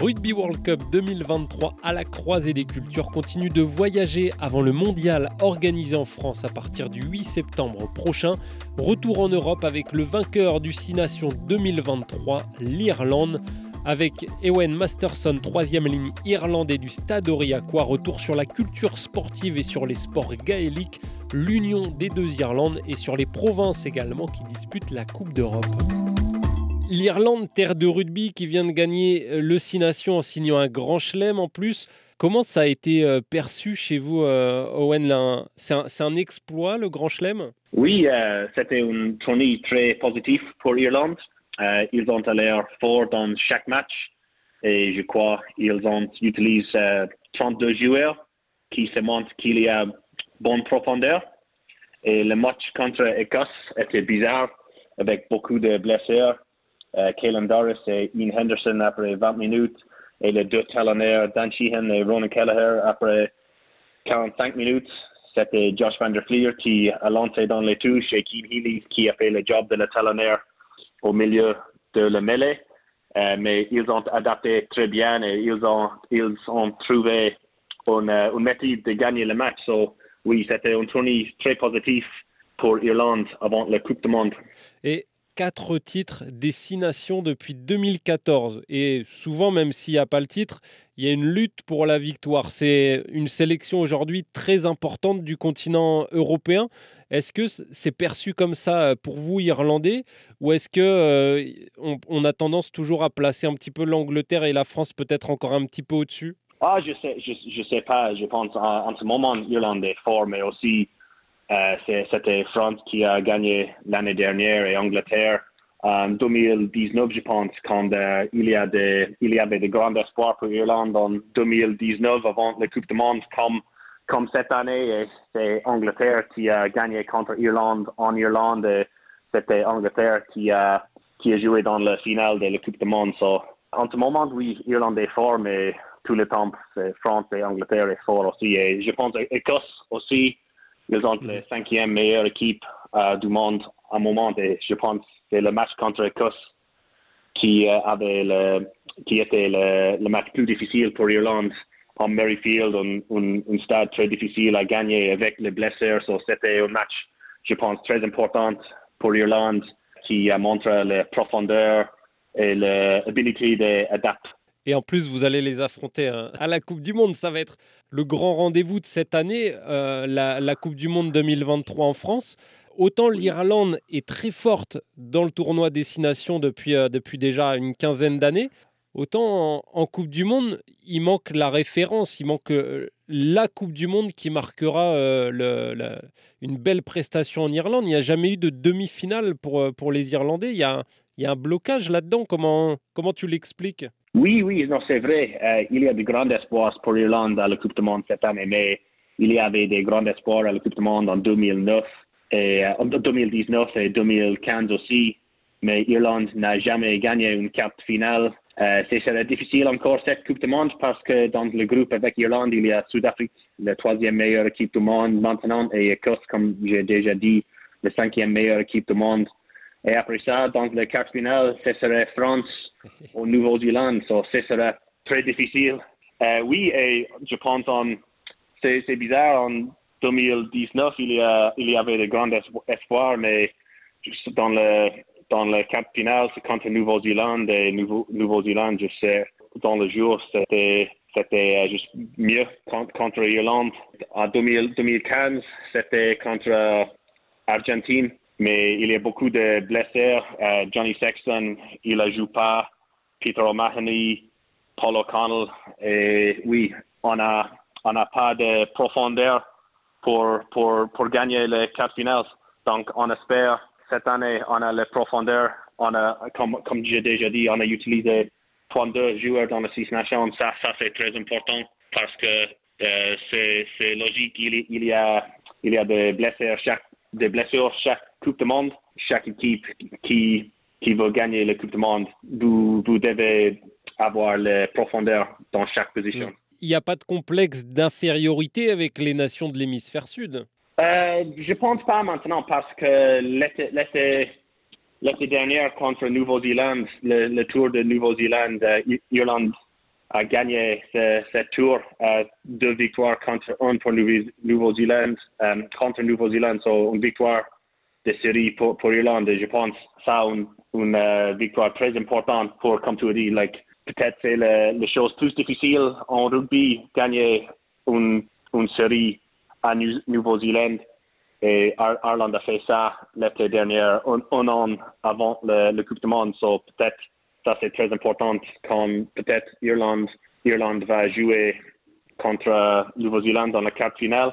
Rugby World Cup 2023 à la croisée des cultures continue de voyager avant le mondial organisé en France à partir du 8 septembre prochain. Retour en Europe avec le vainqueur du Six Nations 2023, l'Irlande. Avec Ewen Masterson, troisième ligne irlandais du Stade Aurillacois, retour sur la culture sportive et sur les sports gaéliques, l'union des deux Irlandes et sur les provinces également qui disputent la Coupe d'Europe. L'Irlande, terre de rugby qui vient de gagner euh, le Six Nations en signant un grand chelem en plus. Comment ça a été euh, perçu chez vous, euh, Owen C'est un, exploit, le grand chelem? Oui, c'était une tournée très positive pour l'Irlande. ils ont l'air fort dans chaque match et je crois qu'ils ont utilisé 32 joueurs qui se montrent qu'il y a bonne profondeur. Et le match contre Écosse était bizarre avec beaucoup de blessures euh, Doris et Ian Henderson après 20 minutes, et les deux talonnaires Dan Sheehan et Ronan Kelleher après 45 minutes. C'était Josh Van der Fleer qui a lancé dans les touches et Keane Healy qui a fait le job de la talonnaire au milieu de la mêlée. Euh, mais ils ont adapté très bien et ils ont, ils ont trouvé une, euh, une méthode de gagner le match. So, oui, c'était un tournée très positif pour Irlande avant la Coupe du Monde. Et quatre titres des six nations depuis 2014. Et souvent, même s'il n'y a pas le titre, il y a une lutte pour la victoire. C'est une sélection aujourd'hui très importante du continent européen. Est-ce que c'est perçu comme ça pour vous, Irlandais, ou est-ce que euh, on, a tendance toujours à placer un petit peu l'Angleterre et la France peut-être encore un petit peu au-dessus? Ah, je sais, je, sais pas. Je pense en, ce moment, l'Irlande est fort, mais aussi c'était France qui a gagné l'année dernière et Angleterre. En 2019, je pense, quand euh, il, y a des, avait de grands espoirs pour l'Irlande en 2019 avant la Coupe du Monde, comme, comme cette année, c'est Angleterre qui a gagné contre Irlande en Irlande. C'était Angleterre qui a, qui joué dans la finale de la Coupe du Monde. en ce moment, oui, Irlande est fort, mais tout le temps, France et Angleterre est fort aussi. Et je pense Écosse aussi. Ils ont la cinquième meilleure équipe euh, du monde à un moment. Et je pense que c'est le match contre l'Écosse qui euh, le, qui était le, match plus difficile pour l'Irlande en Merrifield, un, stade très difficile à gagner avec les blessures. c'était un match, je pense, très important pour l'Irlande qui montre la profondeur et l'habilité d'adapter et en plus, vous allez les affronter hein, à la Coupe du Monde. Ça va être le grand rendez-vous de cette année, euh, la, Coupe du Monde 2023 en France. Autant l'Irlande est très forte dans le tournoi Destination depuis, euh, depuis déjà une quinzaine d'années, autant en, Coupe du Monde, il manque la référence, il manque euh, la Coupe du Monde qui marquera une belle prestation en Irlande. Il n'y a jamais eu de demi-finale pour, pour les Irlandais. Il y a, il y a un blocage là-dedans. Comment, comment tu l'expliques? Oui, oui, non, c'est vrai. Euh, il y a de grands espoirs pour l'Irlande à la Coupe du Monde cette année, mais il y avait des grands espoirs à la Coupe du Monde en 2009 et euh, en 2019 et 2015 aussi. Mais l'Irlande n'a jamais gagné une carte finale. Euh, c'est difficile encore cette Coupe du Monde parce que dans le groupe avec l'Irlande, il y a Sud-Afrique, la troisième meilleure équipe du monde maintenant, et Écosse, comme j'ai déjà dit, la cinquième meilleure équipe du monde. Et après ça, dans le quart final, ce serait France au Nouveau-Zélande. So, ce serait très difficile. Euh, oui, et je pense en, c'est, bizarre, en 2019, il y, a, il y avait de grands espoirs, mais dans le, dans le quart final, c'est contre Nouveau-Zélande et Nouveau, Nouveau-Zélande, je sais, dans le jour, c'était, c'était juste mieux contre, contre Irlande. En 2015, c'était contre Argentine mais il y a beaucoup de blessures. Euh, Johnny Sexton, il ne joue pas. Peter O'Mahony, Paul O'Connell. Et oui, on n'a on a pas de profondeur pour, pour, pour gagner les quatre finales. Donc, on espère cette année, on a la profondeur. On a, comme, comme j'ai déjà dit, on a utilisé 32 joueurs dans les six nations. Ça, c'est très important parce que euh, c'est logique. Il, il, y a, il y a des blessures chaque des blessures chaque Coupe du Monde. Chaque équipe qui, qui veut gagner la Coupe du Monde, vous, vous devez avoir la profondeur dans chaque position. Il n'y a pas de complexe d'infériorité avec les nations de l'hémisphère sud? Euh, Je pense pas maintenant parce que l'été dernier contre Nouvelle-Zélande, le, tour de Nouvelle-Zélande, euh, Irlande a gagné ce, ce tour, euh, deux victoires contre un pour Nouveau-Zélande, euh, contre Nouveau-Zélande, so une victoire de série pour, pour Irlande. Et je pense ça une, une victoire très importante pour, comme tu as dit, like, peut-être c'est la, la chose plus difficile en rugby, gagner une, une série à Nouveau-Zélande. Et Ireland a fait ça l'été dernier, un, un, an avant le, le Coupe du Monde. So peut-être ça c'est très important quand peut-être Irlande, Irlande va jouer contre Nouveau-Zélande dans la carte finale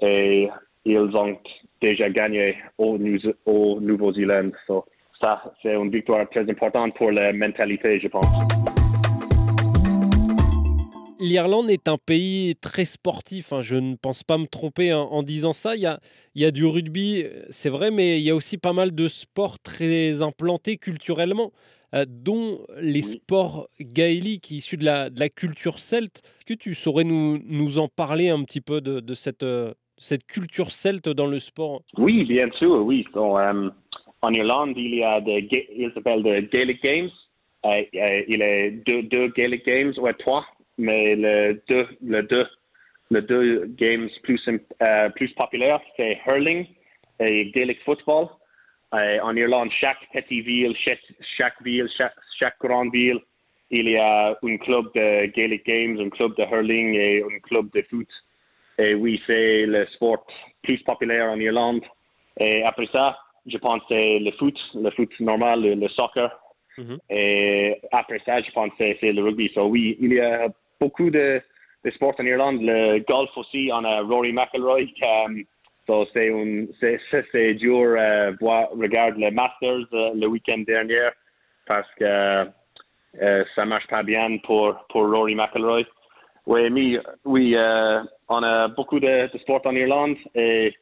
et ils ont déjà gagné au, au Nouveau-Zélande. So, ça, c'est une victoire très importante pour la mentalité, je pense. L'Irlande est un pays très sportif, hein. je ne pense pas me tromper en, disant ça. Il y, a, il y a du rugby, c'est vrai, mais il y a aussi pas mal de sports très implantés culturellement. Euh, dont les sports gaéliques issus de la, de la culture celte. Est-ce que tu saurais nous, nous en parler un petit peu de, de cette, euh, cette culture celte dans le sport? Oui, bien sûr, oui. Um, en Irlande, il y a des, il s'appelle des Gaelic Games. Uh, uh, il y a deux, Gaelic Games, ou trois, mais le deux, le deux, deux games plus, uh, plus populaires, c'est hurling et Gaelic football. Euh, en Irlande, chaque petite ville, chaque, ville, chaque, grande ville, il y a un club de Gaelic Games, un club de hurling et un club de foot. Et oui, c'est le sport plus populaire en Irlande. Et après ça, je pense que c'est le foot, le foot normal, le, soccer. Et après ça, je pense que c'est le rugby. So oui, il y a beaucoup de, de sports en Irlande. Le golf aussi, on a Rory McIlroy. Qui, So c'est un, c'est, c'est dur euh, voir, regarder le Masters euh, le week-end dernier parce que euh, ça marche pas bien pour, pour Rory McIlroy. Oui, mais, oui euh, on a beaucoup de, de sport en Irlande et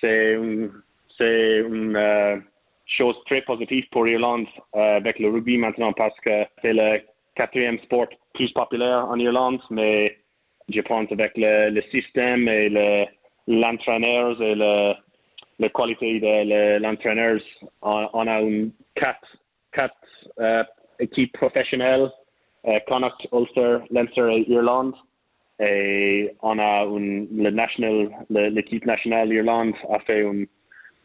c'est une, une euh, chose très positive pour Irlande euh, avec le rugby maintenant parce que c'est le quatrième sport plus populaire en Irlande, mais je pense avec le, le système et le l'entraîneur et le, la qualité de l'entraîneur. On, on, a une quatre, quatre euh, équipes professionnelles, Connacht, Ulster, Leinster et Irlande. Et on a une, le national, l'équipe nationale d'Irlande a fait un,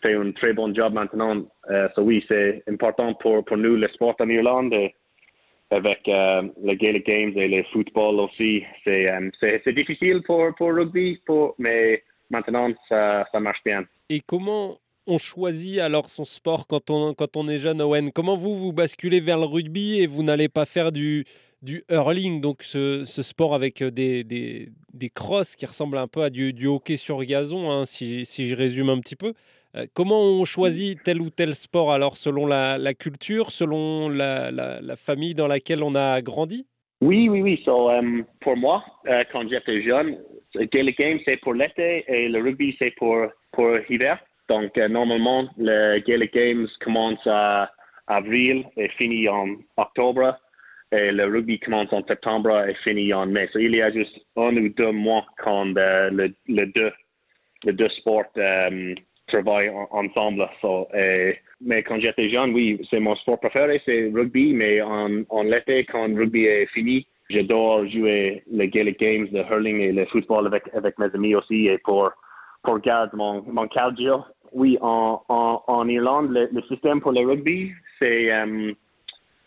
fait un très bon job maintenant. Euh, oui, c'est important pour, pour nous le sport en Irlande. Et avec euh, les Gaelic Games et le football aussi. C'est euh, difficile pour, pour rugby, mais maintenant, ça, ça marche bien. Et comment on choisit alors son sport quand on, quand on est jeune, Owen? Comment vous, vous basculez vers le rugby et vous n'allez pas faire du, du hurling, donc ce, ce sport avec des, des, des, crosses qui ressemblent un peu à du, du hockey sur gazon, hein, si, si, je résume un petit peu. Euh, comment on choisit tel ou tel sport alors selon la, la culture, selon la, la, la, famille dans laquelle on a grandi? Oui, oui, oui. So, um, pour moi, uh, quand j'étais jeune, Gaelic Games, c'est pour l'été et le rugby, c'est pour, pour l'hiver. Donc, euh, normalement, le Gaelic Games commence à avril et finit en octobre. Le rugby commence en septembre et finit en mai. So, il y a juste un ou deux mois quand euh, le, le, deux, le sports euh, travaillent ensemble. So, et, mais quand j'étais jeune, oui, c'est mon sport préféré, c'est rugby. Mais en, en l'été, quand rugby est fini, j'adore jouer les Gaelic Games, le hurling et le football avec, mes amis aussi et pour, pour garder mon, mon. Oui, en, Irlande, le, le, système pour le rugby, c'est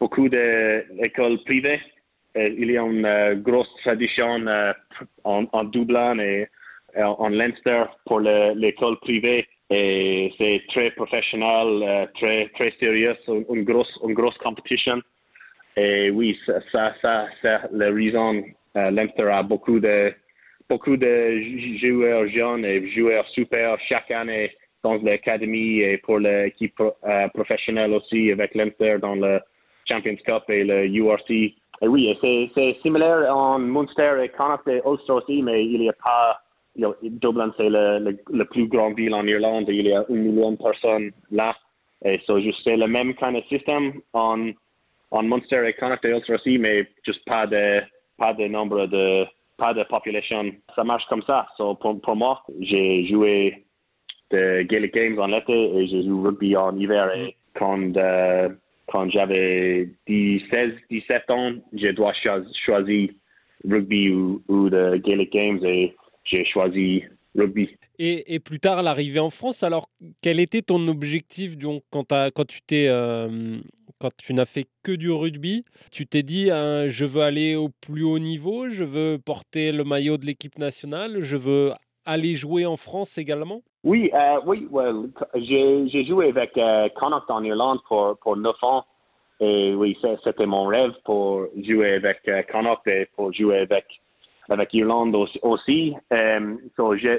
beaucoup d'écoles privées. Et il y a une uh, grosse tradition uh, en, Dublin et en, Leinster pour l'école privée et c'est très professionnel, très très sérieux, une grosse une grosse compétition. Et oui, ça, ça, ça c'est la raison. Euh, Leinster a beaucoup de, beaucoup de joueurs jeunes et joueurs super chaque année dans l'académie et pour l'équipe euh, professionnelle aussi avec Leinster dans le Champions Cup et le URC. Et oui, c'est similaire en Munster et Connacht et Ulster aussi, mais il n'y a pas. Dublin, c'est le, le, le, plus grand ville en Irlande. Il y a un million de personnes là. Et eh, so, c'est le même kind of système en en Munster et Connacht et Ulster aussi, mais juste pas de, pas de nombre de, pas de population. Ça marche comme ça. So, pour, pour moi, j'ai joué de Gaelic Games en l'été et j'ai joué rugby en hiver. Et quand, euh, quand j'avais 16, 17 ans, je dois choisir rugby ou, ou Gaelic Games et j'ai choisi rugby. Et, plus tard, l'arrivée en France, alors quel était ton objectif donc, quand, euh, tu n'as fait que du rugby Tu t'es dit hein, je veux aller au plus haut niveau, je veux porter le maillot de l'équipe nationale, je veux aller jouer en France également? Oui, euh, oui, j'ai joué avec euh, Connacht en Irlande pour, pour 9 ans. Et oui, c'était mon rêve pour jouer avec euh, Connacht et pour jouer avec avec Irlande aussi.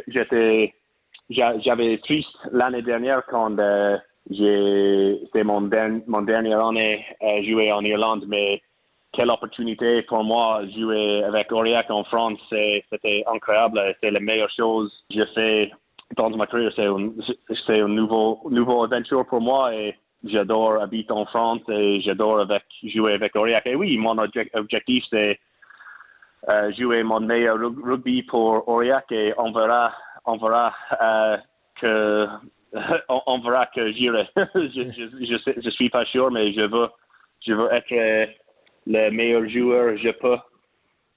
J'étais, j'avais triste l'année dernière quand euh, j'ai, c'était mon, mon dernière année à jouer en Irlande, mais quelle opportunité pour moi jouer avec Aurillac en France, c'était incroyable, c'est la meilleure chose que j'ai fait dans ma carrière, c'est un, c'est nouveau, nouveau aventure pour moi et j'adore habiter en France et j'adore jouer avec Aurillac. Et oui, mon objectif c'est euh, jouer mon meilleur rugby pour Aurillac et on verra, on verra euh, que on, verra que j'irai. je, je, suis pas sûr, mais je veux, je veux être le meilleur joueur je peux,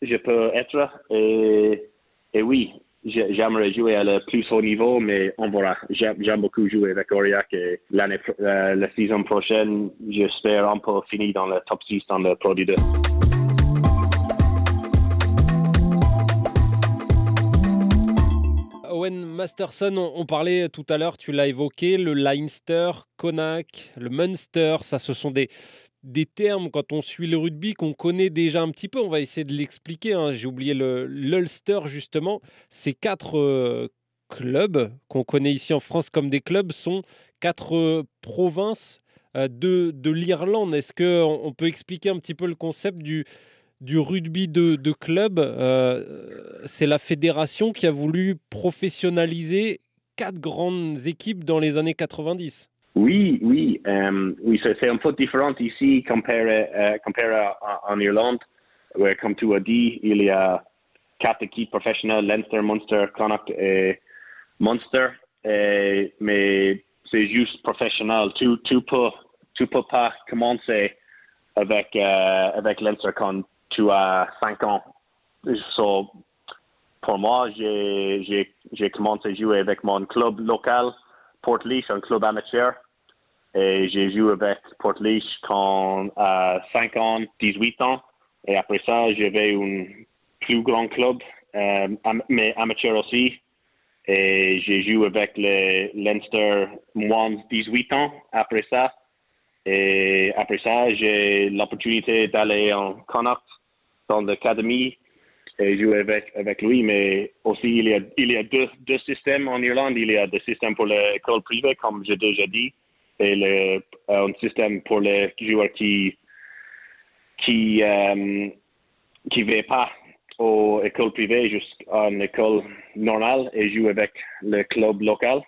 je peux être. Et oui, j'aimerais jouer à le plus haut niveau, mais on verra. J'aime beaucoup jouer avec Aurillac et l'année, euh, la saison prochaine, j'espère un peu finir dans le top 6 dans le Pro 2. Owen Masterson, on, parlait tout à l'heure, tu l'as évoqué, le Leinster, Connacht, le Munster, ça ce sont des, des termes quand on suit le rugby qu'on connaît déjà un petit peu. On va essayer de l'expliquer. Hein. J'ai oublié l'Ulster justement. Ces quatre euh, clubs qu'on connaît ici en France comme des clubs sont quatre euh, provinces euh, de, de l'Irlande. Est-ce qu'on on peut expliquer un petit peu le concept du, rugby de, club, c'est la fédération qui a voulu professionnaliser quatre grandes équipes dans les années 90. Oui, oui, euh, oui, c'est un peu différent ici comparé, euh, comparé en Irlande, où, comme tu as dit, il y a quatre équipes professionnelles, Leinster, Munster, Connacht et Munster, mais c'est juste professionnel. Tu tu peux, tu peux pas commencer avec, avec Leinster quand tu as cinq ans. So, pour moi, j'ai commencé à jouer avec mon club local, Port un club amateur. Et j'ai joué avec Port quand à 5 ans, 18 ans. Et après ça, j'avais un plus grand club, euh, mais amateur aussi. Et j'ai joué avec les Leinster moins 18 ans après ça. Et après ça, j'ai l'opportunité d'aller en Connacht dans l'académie et jouer avec, avec lui. Mais aussi, il y a, il y a deux, deux systèmes en Irlande. Il y a des systèmes pour l'école privée, comme j'ai déjà dit, et le, un système pour les joueurs qui qui euh, qui ne vont pas aux écoles privées, juste en école normale et jouent avec le club local.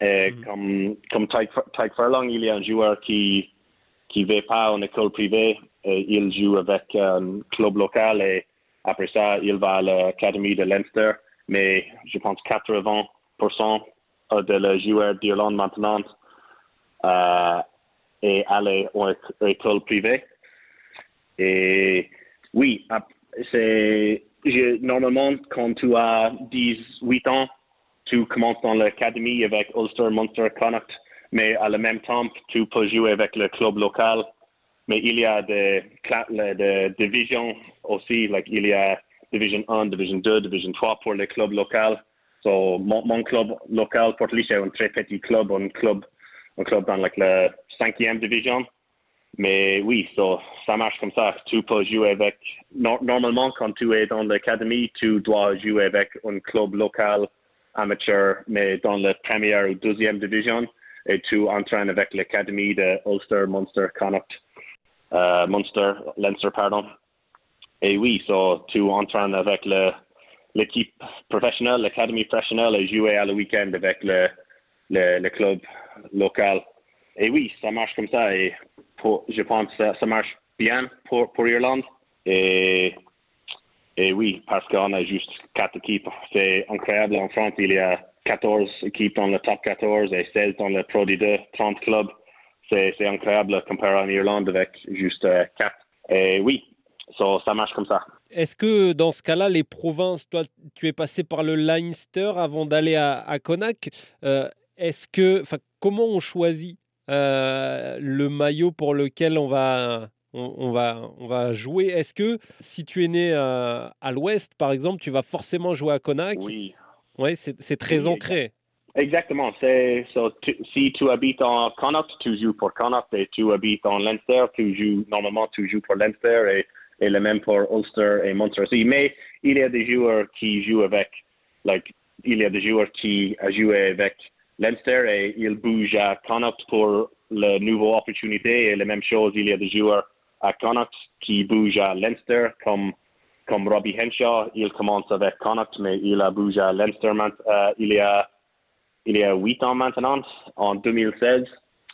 Et mm. Comme, comme Tyke Furlong, il y a un joueur qui qui ne va pas en école privée et il joue avec un club local et après ça, il va à l'académie de Leinster. Mais je pense 80% de les joueurs d'Irlande maintenant euh, est allé en école privée. Et oui, c'est normalement quand tu as 18 ans, tu commences dans l'académie avec Ulster, Munster, Connacht, mais à la même temps, tu peux jouer avec le club local mais il y a des, des divisions aussi, like il y a Division 1, Division 2, Division 3 pour les clubs locaux. So, mon, club local, Port est un très petit club, un club, un club dans like, la cinquième division. Mais oui, so, ça marche comme ça. Tu peux jouer avec. normalement, quand tu es dans l'académie, tu dois jouer avec un club local amateur, mais dans la première ou deuxième division, et tu entraînes avec l'académie de Ulster, Munster, Connacht. Euh, Munster, Leinster, pardon. Et oui, so, tu entraînes avec l'équipe professionnelle, l'académie professionnelle et jouer à le week-end avec le, le, club local. Et oui, ça marche comme ça et je pense que ça, marche bien pour, pour Irlande. Et, et oui, parce qu'on a juste quatre équipes. C'est incroyable. En France, il y a 14 équipes dans le top 14 et 16 dans le Pro D2, 30 clubs c'est incroyable comparé en Irlande avec juste 4. Euh, Et oui, ça marche comme ça. Est-ce que dans ce cas-là, les provinces, toi, tu es passé par le Leinster avant d'aller à, à Connacht. Euh, est-ce que, comment on choisit euh, le maillot pour lequel on va, on, va, on va jouer? Est-ce que si tu es né euh, à l'ouest, par exemple, tu vas forcément jouer à Connacht Oui. Oui, c'est très ancré. Exactement. C'est si tu habites en Connacht, tu joues pour Connacht, et tu habites en Leinster, tu joues normalement tu joues pour Leinster et le même pour Ulster et aussi. Mais il y a des joueurs qui jouent avec, like, il y a des joueurs qui joué avec Leinster et ils bougent à Connacht pour la nouvelle opportunité. Et la même chose, il y a des joueurs à Connacht qui bougent à Leinster, comme, comme Robbie Henshaw. Il commence avec Connacht, mais il a bougé à Leinster euh, il, y a, il y a 8 ans maintenant, en 2016.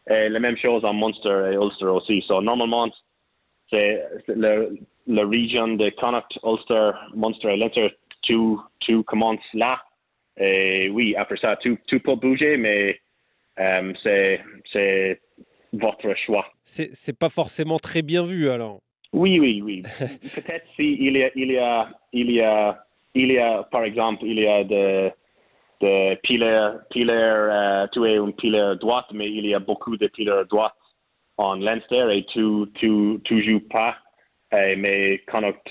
Et la même chose en Munster et Ulster aussi. So, normalement, c'est le, la région de Connacht, Ulster, Munster et Leinster, tout, tout commence là. Et oui, après ça, tout, tout peut bouger, mais euh, c'est votre choix. C'est pas forcément très bien vu alors. Oui, oui, oui. Peut-être s'il y a, il y a, il y a, il y a, par exemple, il y a de, de pilaires euh, tu es un pilaire droite, mais il y a beaucoup de pilaires droites en Leinster et tu, tu, tu joues pas eh, mais Connacht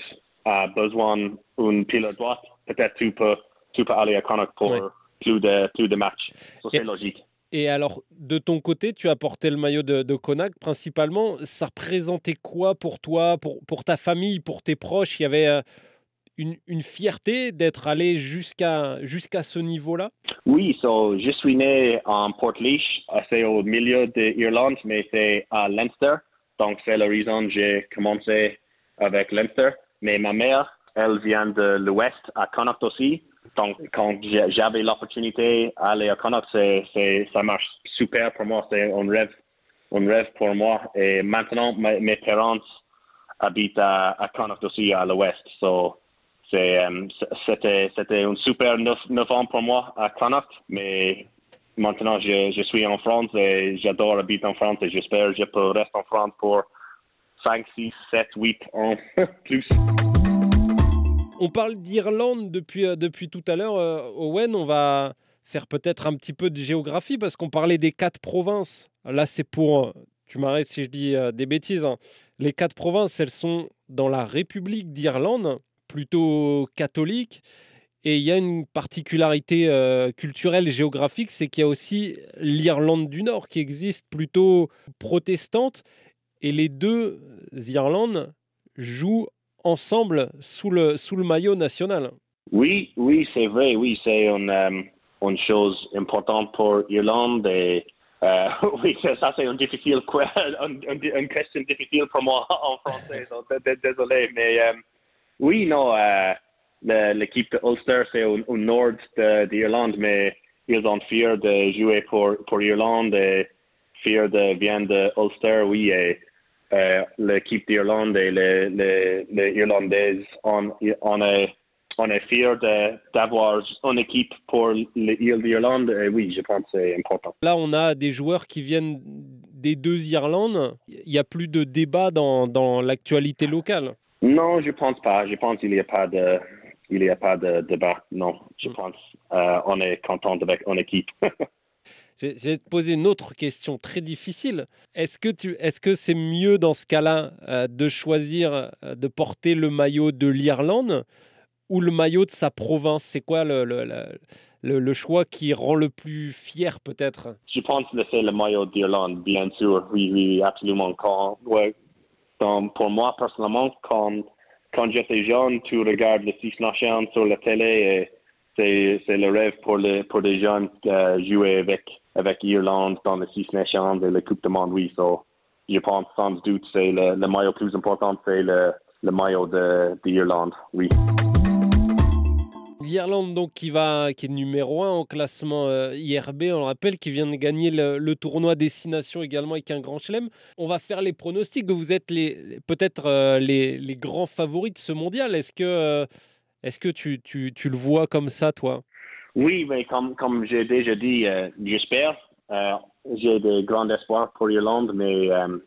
a besoin d'une pile droite, peut-être tu peux, tu peux aller à Connacht pour plus, de, plus de matchs. c'est logique. Et alors, de ton côté, tu as porté le maillot de, de Connacht principalement. Ça représentait quoi pour toi, pour, pour ta famille, pour tes proches? Il y avait euh, une, fierté d'être allé jusqu'à jusqu'à ce niveau-là? Oui, je suis né en Portlaoise, c'est au milieu de l'Irlande, mais c'est à Leinster. Donc, c'est la raison que j'ai commencé avec Leinster. Mais ma mère, elle vient de l'Ouest, à Connacht aussi. Donc, quand j'avais l'opportunité d'aller à Connacht, ça marche super pour moi. C'est un rêve, un rêve pour moi. Et maintenant, mes parents habitent à, à Connacht aussi, à l'Ouest. So, c'était, c'était un super neuf, ans pour moi à Connacht. Mais maintenant, je, je suis en France et j'adore habiter en France et j'espère que je peux rester en France pour 5, 6, 7, 8 ans plus. On parle d'Irlande depuis, euh, depuis tout à l'heure, euh, Owen. On va faire peut-être un petit peu de géographie parce qu'on parlait des quatre provinces. Là, c'est pour. Euh, tu m'arrêtes si je dis des bêtises. Hein. Les quatre provinces, elles sont dans la République d'Irlande, plutôt catholique. Et il y a une particularité culturelle et géographique, c'est qu'il y a aussi l'Irlande du Nord qui existe plutôt protestante et les deux Irlandes jouent ensemble sous le, sous le maillot national. Oui, oui, c'est vrai, oui, c'est une, euh, chose importante pour l'Irlande euh, oui, ça c'est une, difficile, une, question difficile pour moi en français, donc désolé, mais euh, oui, non, l'équipe de Ulster c'est au, nord d'Irlande, mais ils ont fiers de jouer pour, pour l'Irlande et fiers de venir de oui, et euh, l'équipe d'Irlande et les, les, les Irlandaises, on, on, est, on est fiers d'avoir une équipe pour l'île d'Irlande. Oui, je pense que c'est important. Là, on a des joueurs qui viennent des deux Irlandes. Il n'y a plus de débat dans, dans l'actualité locale. Non, je pense pas. Je pense qu'il n'y a pas de il n'y a pas de débat. Non, je mm. pense euh, on est content avec une équipe. Je vais te poser une autre question très difficile. Est-ce que tu, est-ce que c'est mieux dans ce cas-là euh, de choisir euh, de porter le maillot de l'Irlande ou le maillot de sa province? C'est quoi le, le, le, le, choix qui rend le plus fier peut-être? Je pense que c'est le maillot d'Irlande, bien sûr. Oui, oui, absolument. Quand, ouais, pour moi personnellement, quand, quand j'étais jeune, tu regardes le Six Nations sur la télé et c'est, le rêve pour les, pour les jeunes euh, jouer avec avec l'Irlande dans les Six Nations et la Coupe du Monde, oui. So, je pense sans doute c'est le, le maillot plus important, c'est le, le maillot de, l'Irlande, oui. L'Irlande donc qui va qui est numéro un au classement euh, IRB, on le rappelle, qui vient de gagner le, tournoi Destination également avec un grand chelem. On va faire les pronostics. Vous êtes les peut-être euh, les, grands favoris de ce mondial. Est-ce que euh, est-ce que tu, tu, le vois comme ça, toi? Oui, mais comme, comme j'ai déjà dit, j'espère. J'ai de grands espoirs pour l'Irlande, mais euh,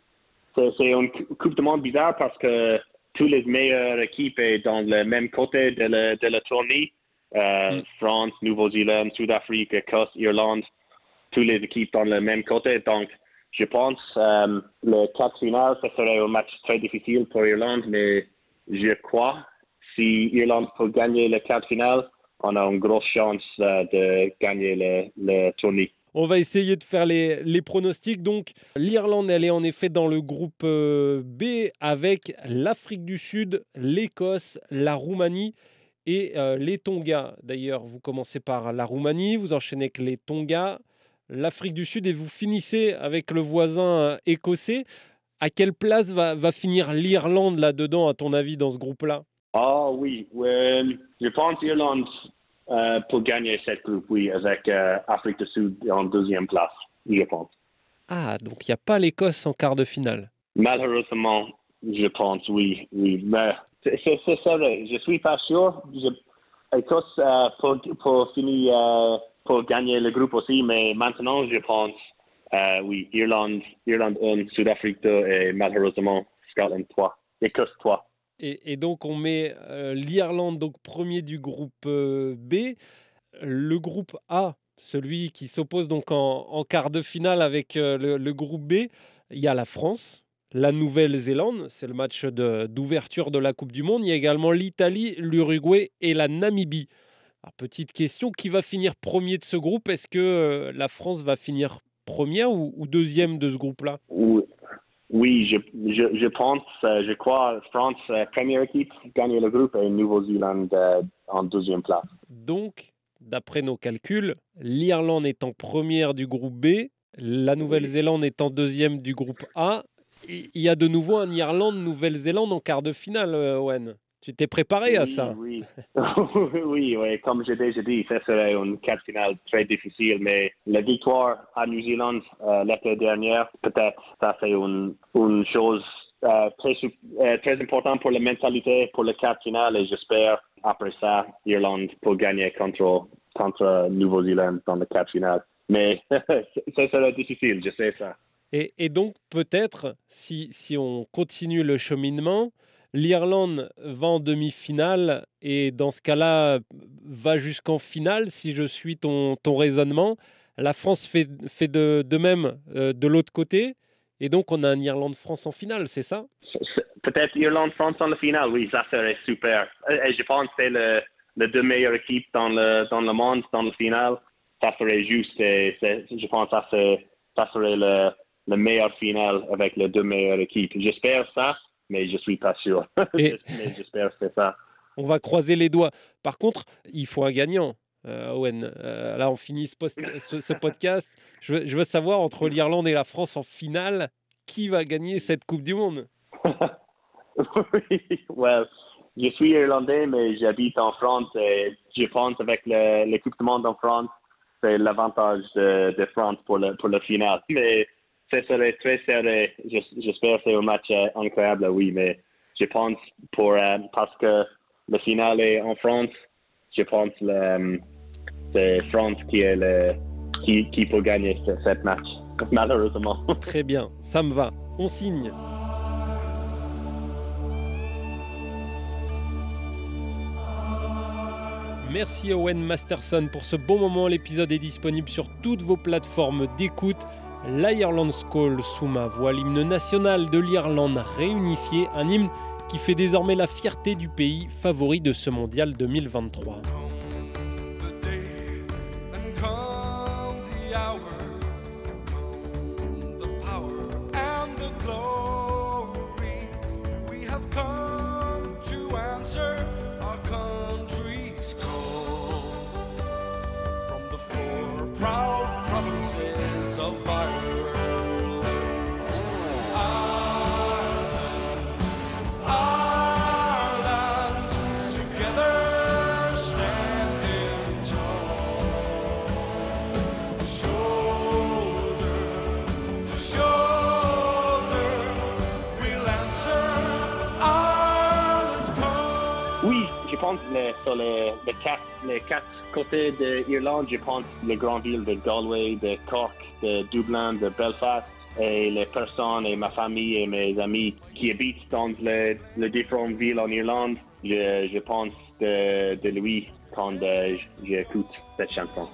c'est une Coupe de Monde bizarre parce que toutes les meilleures équipes sont dans le même côté de la, de la tournée. Euh, mm. France, Nouvelle-Zélande, Sud-Afrique, Écosse, Irlande, toutes les équipes dans le même côté. Donc, je pense euh, le quart final, ce serait un match très difficile pour Irlande, mais je crois si Irlande peut gagner le quart final, on a une grosse chance euh, de gagner le, le tournée. On va essayer de faire les, les pronostics. Donc, l'Irlande, elle est en effet dans le groupe euh, B avec l'Afrique du Sud, l'Écosse, la Roumanie et euh, les Tonga. D'ailleurs, vous commencez par la Roumanie, vous enchaînez avec les Tonga, l'Afrique du Sud et vous finissez avec le voisin écossais. À quelle place va, va finir l'Irlande là-dedans, à ton avis, dans ce groupe-là? Ah oui, je pense l'Irlande euh, pour gagner cette groupe, oui, avec euh, Afrique du Sud en deuxième place, je pense. Ah, donc il n'y a pas l'Écosse en quart de finale? Malheureusement, je pense, oui. oui. Mais c'est vrai, je suis pas sûr. L'Écosse euh, pour, pour finir, euh, pour gagner le groupe aussi, mais maintenant, je pense, oui, Irlande, Irlande 1, Sud-Afrique 2 et malheureusement, Scotland 3. Écosse 3. Et, donc on met euh, l'Irlande donc premier du groupe euh, B, le groupe A, celui qui s'oppose donc en, quart de finale avec euh, le, groupe B. Il y a la France, la Nouvelle-Zélande, c'est le match d'ouverture de, la Coupe du Monde. Il y a également l'Italie, l'Uruguay et la Namibie. petite question, qui va finir premier de ce groupe? Est-ce que la France va finir première ou, ou deuxième de ce groupe-là? Oui, je, je, je pense, euh, je crois, France, euh, première équipe, gagne le groupe et Nouvelle-Zélande euh, en deuxième place. Donc, d'après nos calculs, l'Irlande est en première du groupe B, la Nouvelle-Zélande est en deuxième du groupe A. Il y a de nouveau un Irlande-Nouvelle-Zélande en quart de finale, Owen. Tu t'es préparé à ça Oui, oui, oui, comme j'ai déjà dit, ce serait une quart finale très difficile, mais la victoire à New Zealand euh, l'été dernier, peut-être ça c'est une, une chose euh, très, euh, très importante pour la mentalité pour le quart finale et j'espère après ça, Irlande peut gagner contre, contre Nouvelle-Zélande dans le quart finale. Mais ça serait difficile, je sais ça. Et, donc peut-être, si, si on continue le cheminement, L'Irlande va en demi-finale et dans ce cas-là va jusqu'en finale si je suis ton, ton raisonnement. La France fait, fait de, de même euh, de l'autre côté et donc on a un Irlande-France en finale, c'est ça? Peut-être Irlande-France en finale, oui, ça serait super. Et je pense que c'est le, les deux meilleures équipes dans le, dans le monde dans le final. Ça serait juste, et je pense que ça, ça serait le, le meilleur final avec les deux meilleures équipes. J'espère ça mais je suis pas sûr. mais j'espère que c'est ça. On va croiser les doigts. Par contre, il faut un gagnant. Euh, Owen, euh, là on finit ce, ce, podcast. Je veux, je veux, savoir entre l'Irlande et la France en finale, qui va gagner cette Coupe du Monde? Oui, well, je suis irlandais, mais j'habite en France et je pense avec Coupe du Monde en France, c'est l'avantage de, de, France pour le, pour le final. Mais ce serait très serré. J'espère que c'est un match euh, incroyable, oui, mais je pense pour euh, parce que le final est en France, je pense que euh, c'est France qui est le qui, qui peut gagner ce, match, malheureusement. Très bien, ça me va. On signe. Merci Owen Masterson pour ce bon moment. L'épisode est disponible sur toutes vos plateformes d'écoute l'Ireland School sous ma voix, l'hymne national de l'Irlande réunifié, un hymne qui fait désormais la fierté du pays favori de ce mondial 2023. Sur les, quatre, les quatre côtés de l'Irlande, je pense les grandes villes de Galway, de Cork, de Dublin, de Belfast. et les personnes et ma famille et mes amis qui habitent dans les, différentes villes en Irlande, je, je pense de, de lui quand euh, j'écoute cette chanson.